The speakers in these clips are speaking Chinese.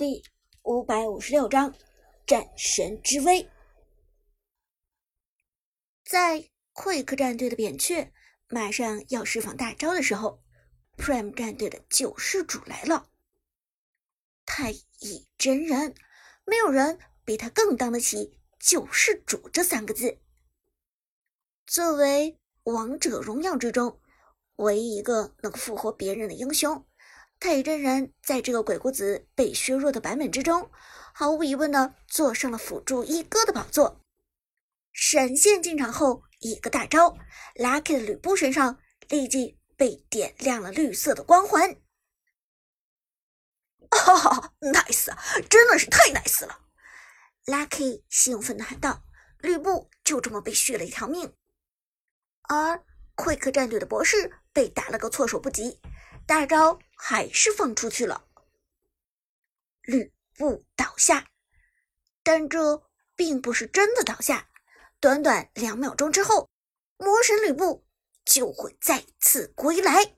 第五百五十六章战神之威。在 Quick 战队的扁鹊马上要释放大招的时候，Prime 战队的救世主来了——太乙真人。没有人比他更当得起“救世主”这三个字。作为王者荣耀之中唯一一个能复活别人的英雄。太乙真人在这个鬼谷子被削弱的版本之中，毫无疑问的坐上了辅助一哥的宝座。闪现进场后，一个大招，Lucky 的吕布身上立即被点亮了绿色的光环。哈哈，nice，真的是太 nice 了！Lucky 兴奋的喊道：“吕布就这么被续了一条命。”而 Quick 战队的博士被打了个措手不及。大招还是放出去了，吕布倒下，但这并不是真的倒下。短短两秒钟之后，魔神吕布就会再次归来。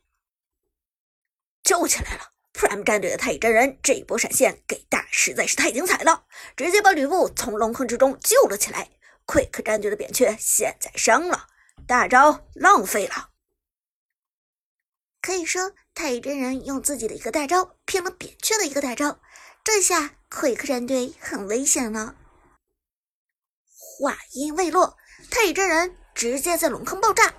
救起来了！Prime 战队的太乙真人这一波闪现给大实在是太精彩了，直接把吕布从龙坑之中救了起来。Quick 战队的扁鹊现在伤了，大招浪费了。可以说，太乙真人用自己的一个大招骗了扁鹊的一个大招，这下 Quick 战队很危险了。话音未落，太乙真人直接在龙坑爆炸，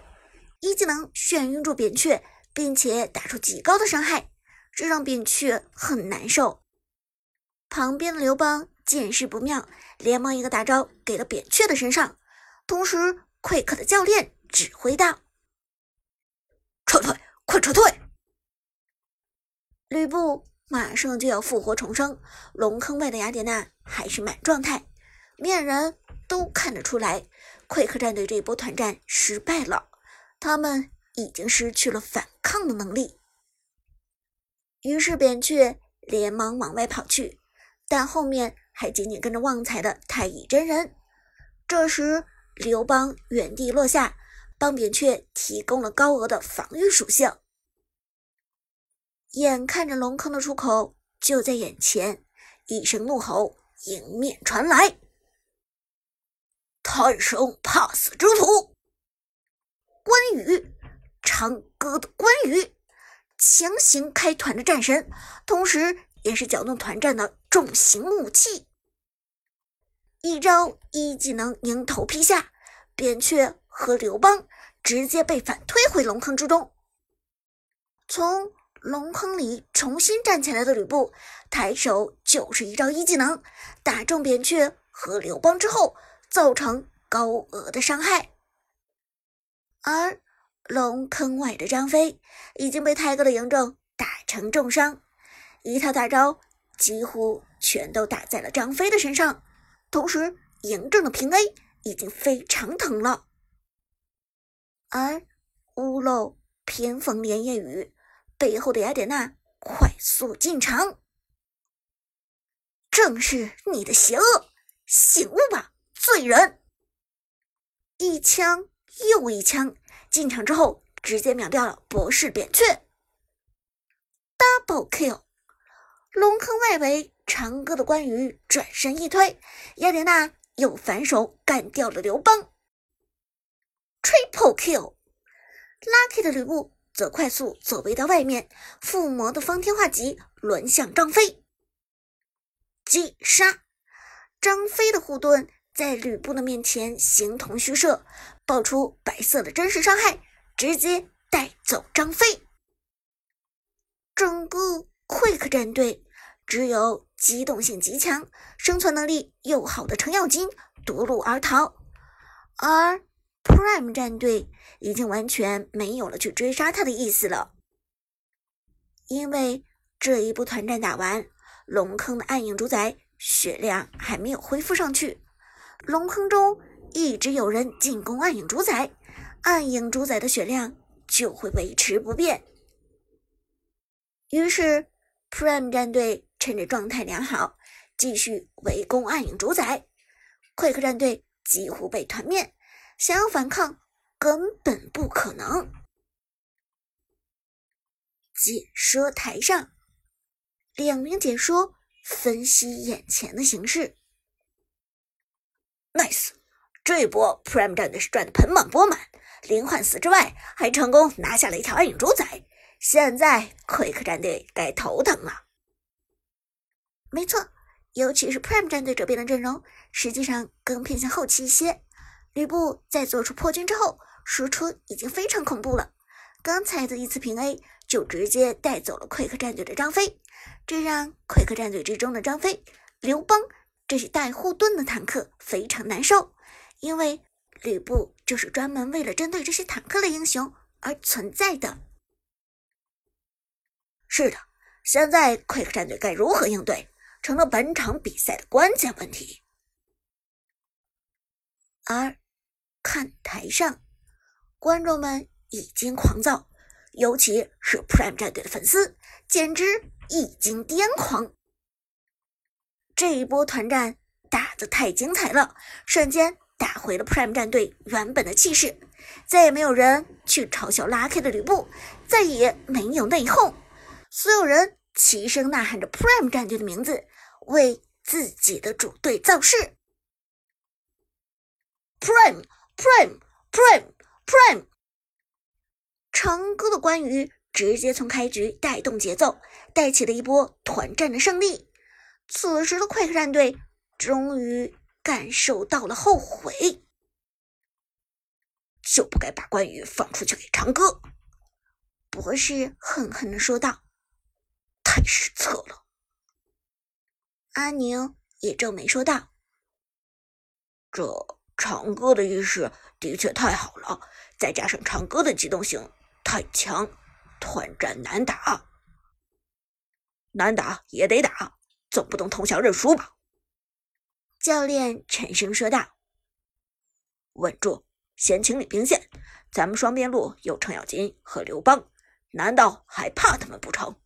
一技能眩晕住扁鹊，并且打出极高的伤害，这让扁鹊很难受。旁边的刘邦见势不妙，连忙一个大招给了扁鹊的身上，同时 Quick 的教练指挥道：“撤退。”快撤退！吕布马上就要复活重生，龙坑外的雅典娜还是满状态，面人都看得出来，溃克战队这一波团战失败了，他们已经失去了反抗的能力。于是扁鹊连忙往外跑去，但后面还紧紧跟着旺财的太乙真人。这时刘邦原地落下。帮扁鹊提供了高额的防御属性，眼看着龙坑的出口就在眼前，一声怒吼迎面传来：“贪生怕死之徒！”关羽，长歌的关羽，强行开团的战神，同时也是搅动团战的重型武器。一招一技能迎头劈下，扁鹊和刘邦。直接被反推回龙坑之中。从龙坑里重新站起来的吕布，抬手就是一招一技能，打中扁鹊和刘邦之后，造成高额的伤害。而龙坑外的张飞已经被泰哥的嬴政打成重伤，一套大招几乎全都打在了张飞的身上，同时嬴政的平 A 已经非常疼了。而屋漏偏逢连夜雨，背后的雅典娜快速进场，正是你的邪恶，醒悟吧，罪人！一枪又一枪，进场之后直接秒掉了博士扁鹊，double kill！龙坑外围长歌的关羽转身一推，雅典娜又反手干掉了刘邦。Triple kill，Lucky 的吕布则快速走位到外面，附魔的方天画戟抡向张飞，击杀张飞的护盾在吕布的面前形同虚设，爆出白色的真实伤害，直接带走张飞。整个 Quick 战队只有机动性极强、生存能力又好的程咬金夺路而逃，而。Prime 战队已经完全没有了去追杀他的意思了，因为这一波团战打完，龙坑的暗影主宰血量还没有恢复上去，龙坑中一直有人进攻暗影主宰，暗影主宰的血量就会维持不变。于是 Prime 战队趁着状态良好，继续围攻暗影主宰，Quick 战队几乎被团灭。想要反抗根本不可能。解说台上，两名解说分析眼前的形势。Nice，这一波 Prime 战队是赚的盆满钵满，零换死之外，还成功拿下了一条暗影主宰。现在 Quick 战队该头疼了。没错，尤其是 Prime 战队这边的阵容，实际上更偏向后期一些。吕布在做出破军之后，输出已经非常恐怖了。刚才的一次平 A 就直接带走了 Quick 战队的张飞，这让 Quick 战队之中的张飞、刘邦。这些带护盾的坦克非常难受，因为吕布就是专门为了针对这些坦克的英雄而存在的。是的，现在 Quick 战队该如何应对，成了本场比赛的关键问题。而看台上，观众们已经狂躁，尤其是 Prime 战队的粉丝，简直已经癫狂。这一波团战打得太精彩了，瞬间打回了 Prime 战队原本的气势，再也没有人去嘲笑拉 K 的吕布，再也没有内讧，所有人齐声呐喊着 Prime 战队的名字，为自己的主队造势。Prime Prime，Prime，Prime！长歌的关羽直接从开局带动节奏，带起了一波团战的胜利。此时的 Quick 战队终于感受到了后悔，就不该把关羽放出去给长歌。博士狠狠地说道：“太失策了。”阿宁也皱眉说道：“这长歌的意识的确太好了，再加上长歌的机动性太强，团战难打，难打也得打。”总不能投降认输吧？教练沉声说道：“稳住，先清理兵线。咱们双边路有程咬金和刘邦，难道还怕他们不成？”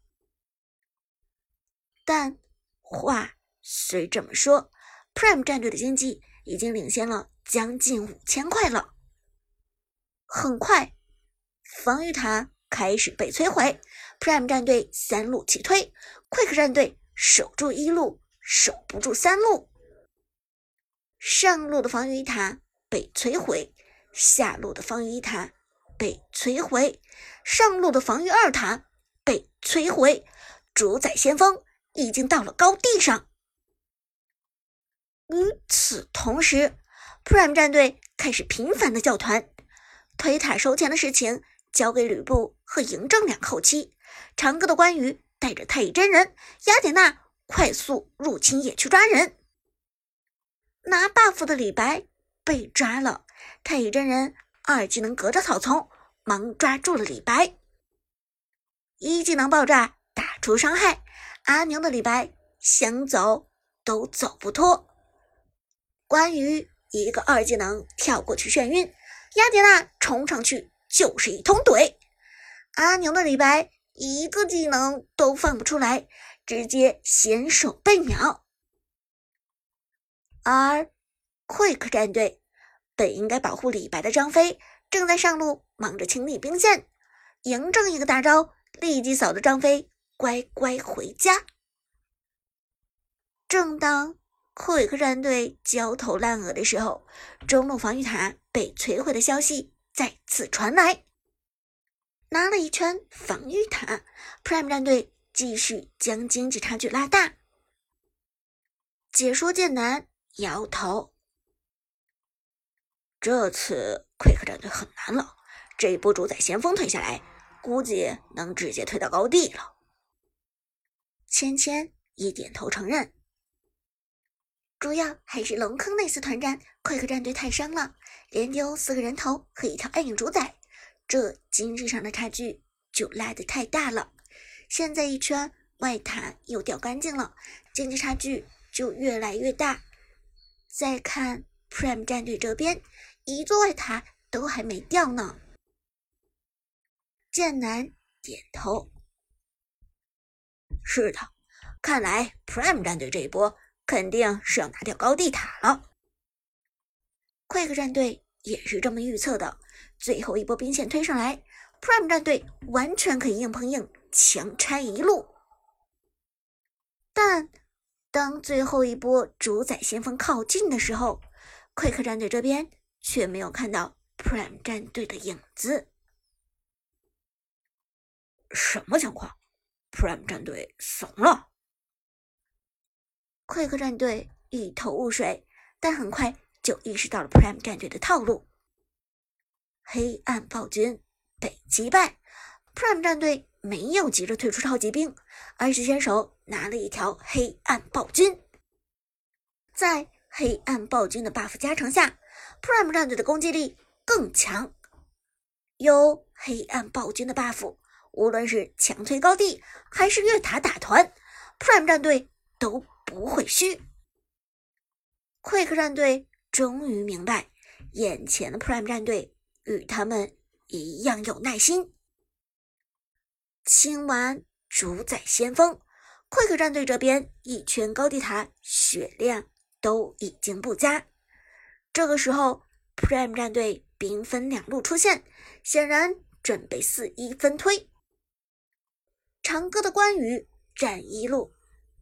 但话虽这么说，Prime 战队的经济已经领先了将近五千块了。很快，防御塔开始被摧毁，Prime 战队三路齐推，Quick 战队。守住一路，守不住三路。上路的防御塔被摧毁，下路的防御塔被摧毁，上路的防御二塔被摧毁。主宰先锋已经到了高地上。与此同时，Prime 战队开始频繁的叫团，推塔收钱的事情交给吕布和嬴政两后期。长歌的关羽。带着太乙真人雅典娜快速入侵野区抓人，拿 buff 的李白被抓了。太乙真人二技能隔着草丛，忙抓住了李白。一技能爆炸打出伤害，阿牛的李白想走都走不脱。关羽一个二技能跳过去眩晕，雅典娜冲上去就是一通怼。阿牛的李白。一个技能都放不出来，直接先手被秒。而 Quick 战队本应该保护李白的张飞正在上路忙着清理兵线，嬴政一个大招立即扫的张飞乖乖回家。正当 Quick 战队焦头烂额的时候，中路防御塔被摧毁的消息再次传来。拿了一圈防御塔，Prime 战队继续将经济差距拉大。解说剑南摇头，这次 Quick 战队很难了。这一波主宰先锋推下来，估计能直接推到高地了。芊芊也点头承认，主要还是龙坑那次团战，Quick 战队太伤了，连丢四个人头和一条暗影主宰。这经济上的差距就拉得太大了，现在一圈外塔又掉干净了，经济差距就越来越大。再看 Prime 战队这边，一座外塔都还没掉呢。剑南点头，是的，看来 Prime 战队这一波肯定是要拿掉高地塔了。Quick 战队也是这么预测的。最后一波兵线推上来，Prime 战队完全可以硬碰硬，强拆一路。但当最后一波主宰先锋靠近的时候，快克战队这边却没有看到 Prime 战队的影子。什么情况？Prime 战队怂了？快克战队一头雾水，但很快就意识到了 Prime 战队的套路。黑暗暴君被击败，Prime 战队没有急着退出超级兵，而是先手拿了一条黑暗暴君。在黑暗暴君的 buff 加成下，Prime 战队的攻击力更强。有黑暗暴君的 buff。无论是强推高地还是越塔打团，Prime 战队都不会虚。Quick 战队终于明白，眼前的 Prime 战队与他们一样有耐心。清完主宰先锋，Quick 战队这边一圈高地塔血量都已经不佳。这个时候，Prime 战队兵分两路出现，显然准备四一分推。长歌的关羽占一路，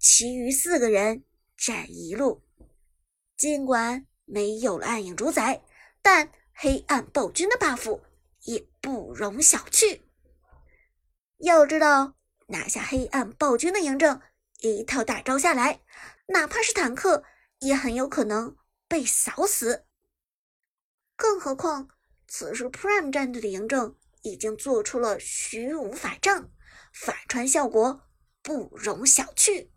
其余四个人占一路。尽管没有了暗影主宰，但黑暗暴君的 buff 也不容小觑。要知道，拿下黑暗暴君的嬴政，一套大招下来，哪怕是坦克也很有可能被扫死。更何况，此时 Prime 战队的嬴政已经做出了虚无法杖。法穿效果不容小觑。